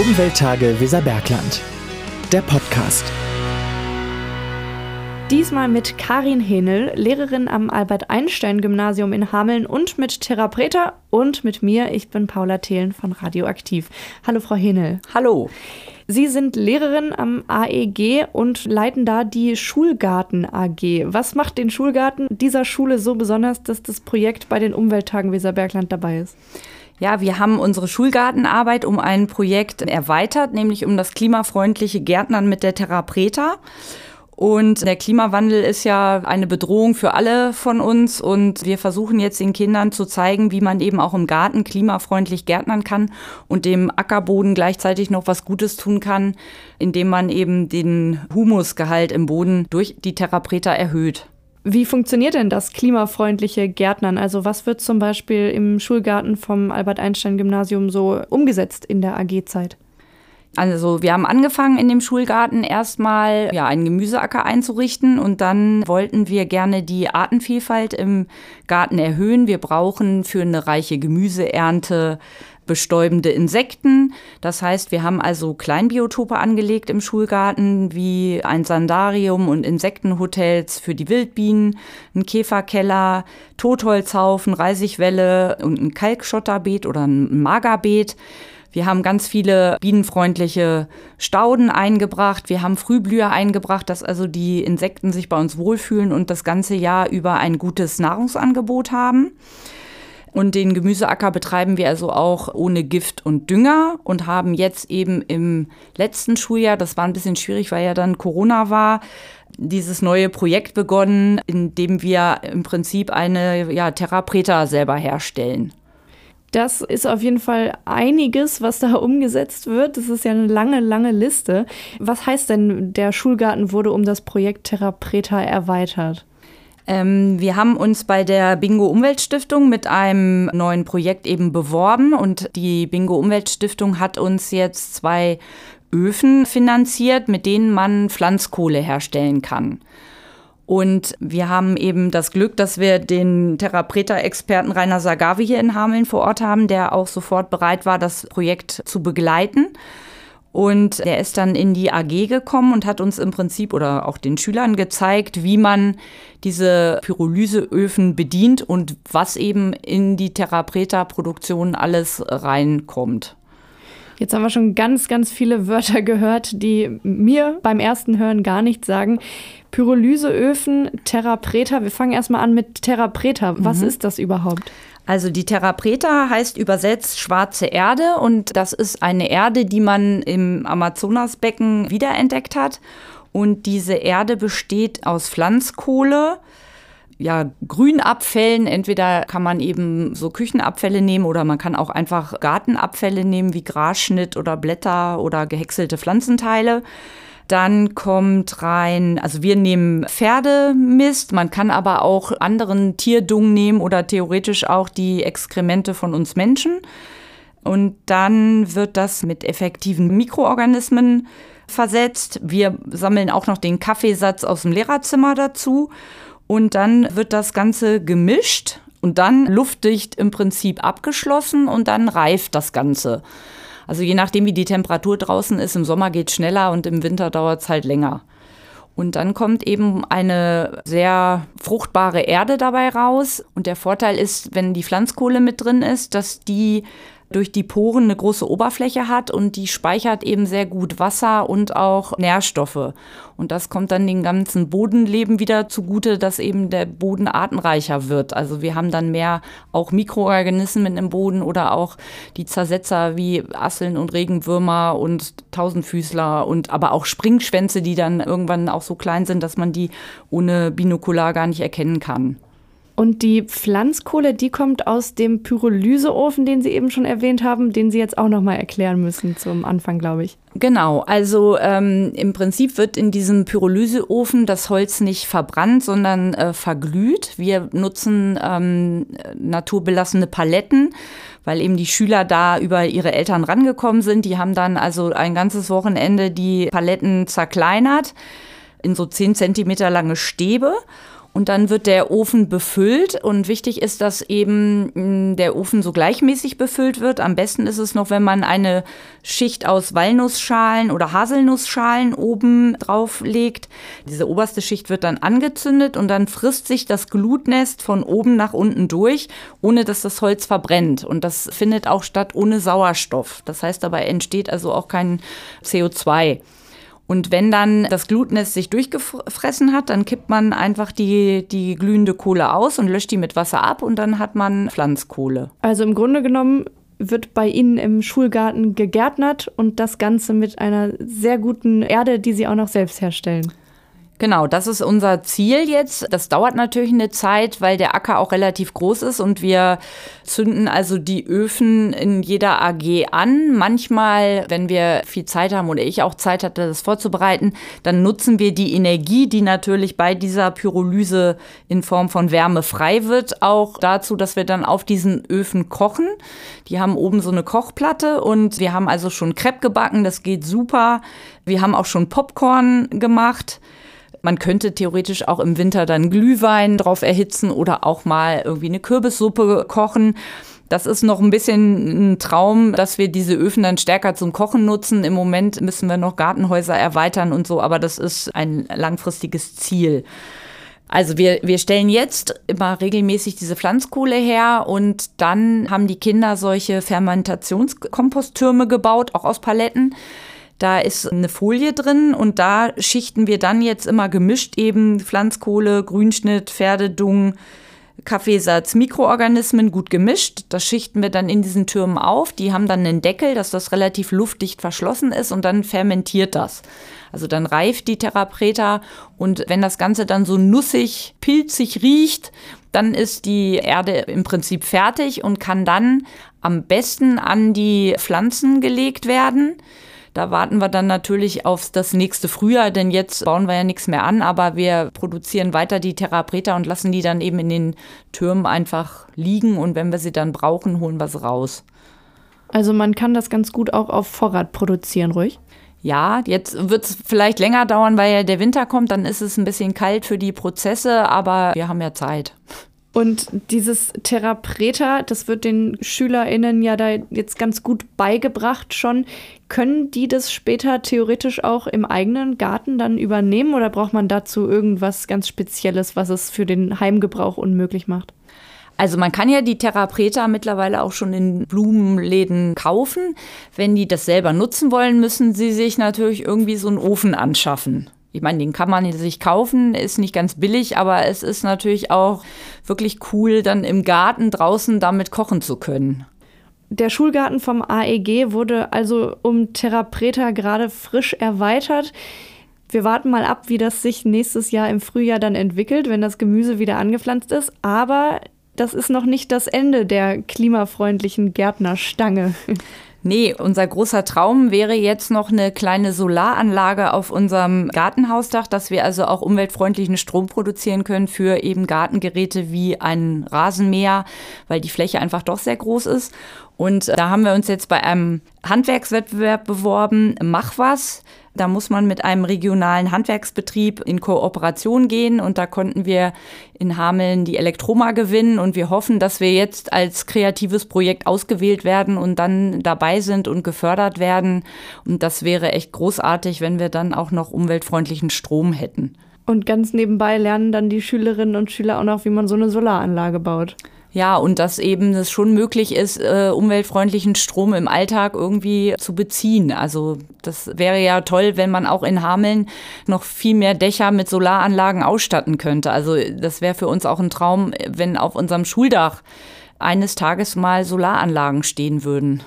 Umwelttage Weserbergland. Der Podcast. Diesmal mit Karin Henel, Lehrerin am Albert-Einstein-Gymnasium in Hameln und mit Therapreta und mit mir. Ich bin Paula Thelen von Radioaktiv. Hallo, Frau Henel. Hallo. Sie sind Lehrerin am AEG und leiten da die Schulgarten AG. Was macht den Schulgarten dieser Schule so besonders, dass das Projekt bei den Umwelttagen Weserbergland dabei ist? Ja, wir haben unsere Schulgartenarbeit um ein Projekt erweitert, nämlich um das klimafreundliche Gärtnern mit der Therapreta. Und der Klimawandel ist ja eine Bedrohung für alle von uns. Und wir versuchen jetzt den Kindern zu zeigen, wie man eben auch im Garten klimafreundlich gärtnern kann und dem Ackerboden gleichzeitig noch was Gutes tun kann, indem man eben den Humusgehalt im Boden durch die Therapreta erhöht. Wie funktioniert denn das klimafreundliche Gärtnern? Also was wird zum Beispiel im Schulgarten vom Albert-Einstein-Gymnasium so umgesetzt in der AG-Zeit? Also wir haben angefangen in dem Schulgarten erstmal ja, einen Gemüseacker einzurichten und dann wollten wir gerne die Artenvielfalt im Garten erhöhen. Wir brauchen für eine reiche Gemüseernte bestäubende Insekten. Das heißt, wir haben also Kleinbiotope angelegt im Schulgarten, wie ein Sandarium und Insektenhotels für die Wildbienen, ein Käferkeller, Totholzhaufen, Reisigwelle und ein Kalkschotterbeet oder ein Magerbeet. Wir haben ganz viele bienenfreundliche Stauden eingebracht. Wir haben Frühblüher eingebracht, dass also die Insekten sich bei uns wohlfühlen und das ganze Jahr über ein gutes Nahrungsangebot haben. Und den Gemüseacker betreiben wir also auch ohne Gift und Dünger und haben jetzt eben im letzten Schuljahr, das war ein bisschen schwierig, weil ja dann Corona war, dieses neue Projekt begonnen, in dem wir im Prinzip eine ja, Therapreta selber herstellen. Das ist auf jeden Fall einiges, was da umgesetzt wird. Das ist ja eine lange, lange Liste. Was heißt denn, der Schulgarten wurde um das Projekt Therapreta erweitert? Ähm, wir haben uns bei der Bingo Umweltstiftung mit einem neuen Projekt eben beworben und die Bingo Umweltstiftung hat uns jetzt zwei Öfen finanziert, mit denen man Pflanzkohle herstellen kann. Und wir haben eben das Glück, dass wir den Therapreta-Experten Rainer Sagavi hier in Hameln vor Ort haben, der auch sofort bereit war, das Projekt zu begleiten. Und er ist dann in die AG gekommen und hat uns im Prinzip oder auch den Schülern gezeigt, wie man diese Pyrolyseöfen bedient und was eben in die Therapreta-Produktion alles reinkommt. Jetzt haben wir schon ganz, ganz viele Wörter gehört, die mir beim ersten Hören gar nichts sagen. Pyrolyseöfen, Therapreta. Wir fangen erstmal an mit Therapreta. Was mhm. ist das überhaupt? Also die Therapreta heißt übersetzt schwarze Erde und das ist eine Erde, die man im Amazonasbecken wiederentdeckt hat. Und diese Erde besteht aus Pflanzkohle, ja, Grünabfällen. Entweder kann man eben so Küchenabfälle nehmen oder man kann auch einfach Gartenabfälle nehmen, wie Grasschnitt oder Blätter oder gehäckselte Pflanzenteile. Dann kommt rein, also wir nehmen Pferdemist, man kann aber auch anderen Tierdung nehmen oder theoretisch auch die Exkremente von uns Menschen. Und dann wird das mit effektiven Mikroorganismen versetzt. Wir sammeln auch noch den Kaffeesatz aus dem Lehrerzimmer dazu. Und dann wird das Ganze gemischt und dann luftdicht im Prinzip abgeschlossen und dann reift das Ganze. Also je nachdem, wie die Temperatur draußen ist, im Sommer geht es schneller und im Winter dauert es halt länger. Und dann kommt eben eine sehr fruchtbare Erde dabei raus. Und der Vorteil ist, wenn die Pflanzkohle mit drin ist, dass die durch die Poren eine große Oberfläche hat und die speichert eben sehr gut Wasser und auch Nährstoffe. Und das kommt dann den ganzen Bodenleben wieder zugute, dass eben der Boden artenreicher wird. Also wir haben dann mehr auch Mikroorganismen im Boden oder auch die Zersetzer wie Asseln und Regenwürmer und Tausendfüßler und aber auch Springschwänze, die dann irgendwann auch so klein sind, dass man die ohne Binokular gar nicht erkennen kann. Und die Pflanzkohle, die kommt aus dem Pyrolyseofen, den Sie eben schon erwähnt haben, den Sie jetzt auch noch mal erklären müssen zum Anfang, glaube ich. Genau, also ähm, im Prinzip wird in diesem Pyrolyseofen das Holz nicht verbrannt, sondern äh, verglüht. Wir nutzen ähm, naturbelassene Paletten, weil eben die Schüler da über ihre Eltern rangekommen sind. Die haben dann also ein ganzes Wochenende die Paletten zerkleinert in so zehn Zentimeter lange Stäbe Und dann wird der Ofen befüllt und wichtig ist, dass eben mm, der Ofen so gleichmäßig befüllt wird. Am besten ist es noch, wenn man eine Schicht aus Walnussschalen oder Haselnussschalen oben drauf legt. Diese oberste Schicht wird dann angezündet und dann frisst sich das Glutnest von oben nach unten durch, ohne dass das Holz verbrennt. Und das findet auch statt ohne Sauerstoff. Das heißt, dabei entsteht also auch kein CO2. Und wenn dann das Glutnest sich durchgefressen hat, dann kippt man einfach die, die glühende Kohle aus und löscht die mit Wasser ab und dann hat man Pflanzkohle. Also im Grunde genommen wird bei Ihnen im Schulgarten gegärtnert und das Ganze mit einer sehr guten Erde, die Sie auch noch selbst herstellen. Genau, das ist unser Ziel jetzt. Das dauert natürlich eine Zeit, weil der Acker auch relativ groß ist und wir zünden also die Öfen in jeder AG an. Manchmal, wenn wir viel Zeit haben oder ich auch Zeit hatte, das vorzubereiten, dann nutzen wir die Energie, die natürlich bei dieser Pyrolyse in Form von Wärme frei wird, auch dazu, dass wir dann auf diesen Öfen kochen. Die haben oben so eine Kochplatte und wir haben also schon Crepe gebacken, das geht super. Wir haben auch schon Popcorn gemacht. Man könnte theoretisch auch im Winter dann Glühwein drauf erhitzen oder auch mal irgendwie eine Kürbissuppe kochen. Das ist noch ein bisschen ein Traum, dass wir diese Öfen dann stärker zum Kochen nutzen. Im Moment müssen wir noch Gartenhäuser erweitern und so, aber das ist ein langfristiges Ziel. Also wir, wir stellen jetzt immer regelmäßig diese Pflanzkohle her und dann haben die Kinder solche Fermentationskomposttürme gebaut, auch aus Paletten. Da ist eine Folie drin und da schichten wir dann jetzt immer gemischt eben Pflanzkohle, Grünschnitt, Pferdedung, Kaffeesatz, Mikroorganismen gut gemischt. Das schichten wir dann in diesen Türmen auf. Die haben dann einen Deckel, dass das relativ luftdicht verschlossen ist und dann fermentiert das. Also dann reift die Therapreta und wenn das Ganze dann so nussig, pilzig riecht, dann ist die Erde im Prinzip fertig und kann dann am besten an die Pflanzen gelegt werden. Da warten wir dann natürlich auf das nächste Frühjahr, denn jetzt bauen wir ja nichts mehr an, aber wir produzieren weiter die Therapreta und lassen die dann eben in den Türmen einfach liegen und wenn wir sie dann brauchen, holen wir sie raus. Also man kann das ganz gut auch auf Vorrat produzieren, ruhig. Ja, jetzt wird es vielleicht länger dauern, weil ja der Winter kommt, dann ist es ein bisschen kalt für die Prozesse, aber wir haben ja Zeit. Und dieses Therapreta, das wird den SchülerInnen ja da jetzt ganz gut beigebracht schon. Können die das später theoretisch auch im eigenen Garten dann übernehmen oder braucht man dazu irgendwas ganz Spezielles, was es für den Heimgebrauch unmöglich macht? Also man kann ja die Therapreta mittlerweile auch schon in Blumenläden kaufen. Wenn die das selber nutzen wollen, müssen sie sich natürlich irgendwie so einen Ofen anschaffen. Ich meine, den kann man sich kaufen, ist nicht ganz billig, aber es ist natürlich auch wirklich cool, dann im Garten draußen damit kochen zu können. Der Schulgarten vom AEG wurde also um Therapreta gerade frisch erweitert. Wir warten mal ab, wie das sich nächstes Jahr im Frühjahr dann entwickelt, wenn das Gemüse wieder angepflanzt ist. Aber das ist noch nicht das Ende der klimafreundlichen Gärtnerstange. Nee, unser großer Traum wäre jetzt noch eine kleine Solaranlage auf unserem Gartenhausdach, dass wir also auch umweltfreundlichen Strom produzieren können für eben Gartengeräte wie ein Rasenmäher, weil die Fläche einfach doch sehr groß ist. Und da haben wir uns jetzt bei einem Handwerkswettbewerb beworben, Mach was. Da muss man mit einem regionalen Handwerksbetrieb in Kooperation gehen und da konnten wir in Hameln die Elektroma gewinnen und wir hoffen, dass wir jetzt als kreatives Projekt ausgewählt werden und dann dabei sind und gefördert werden. Und das wäre echt großartig, wenn wir dann auch noch umweltfreundlichen Strom hätten. Und ganz nebenbei lernen dann die Schülerinnen und Schüler auch noch, wie man so eine Solaranlage baut. Ja, und dass eben es schon möglich ist, äh, umweltfreundlichen Strom im Alltag irgendwie zu beziehen. Also das wäre ja toll, wenn man auch in Hameln noch viel mehr Dächer mit Solaranlagen ausstatten könnte. Also das wäre für uns auch ein Traum, wenn auf unserem Schuldach eines Tages mal Solaranlagen stehen würden.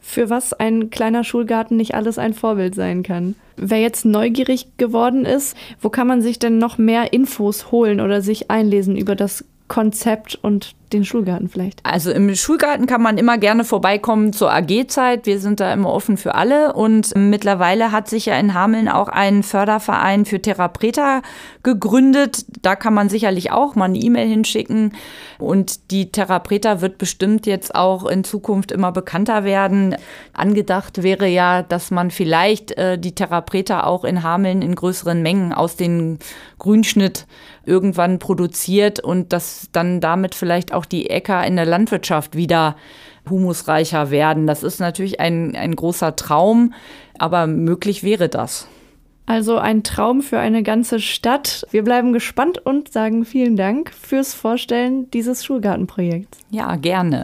Für was ein kleiner Schulgarten nicht alles ein Vorbild sein kann. Wer jetzt neugierig geworden ist, wo kann man sich denn noch mehr Infos holen oder sich einlesen über das Konzept und den Schulgarten vielleicht? Also im Schulgarten kann man immer gerne vorbeikommen zur AG-Zeit. Wir sind da immer offen für alle. Und mittlerweile hat sich ja in Hameln auch ein Förderverein für Therapreta gegründet. Da kann man sicherlich auch mal eine E-Mail hinschicken. Und die Therapreta wird bestimmt jetzt auch in Zukunft immer bekannter werden. Angedacht wäre ja, dass man vielleicht äh, die Therapreta auch in Hameln in größeren Mengen aus dem Grünschnitt irgendwann produziert und dass dann damit vielleicht auch die Äcker in der Landwirtschaft wieder humusreicher werden. Das ist natürlich ein, ein großer Traum, aber möglich wäre das. Also ein Traum für eine ganze Stadt. Wir bleiben gespannt und sagen vielen Dank fürs Vorstellen dieses Schulgartenprojekts. Ja, gerne.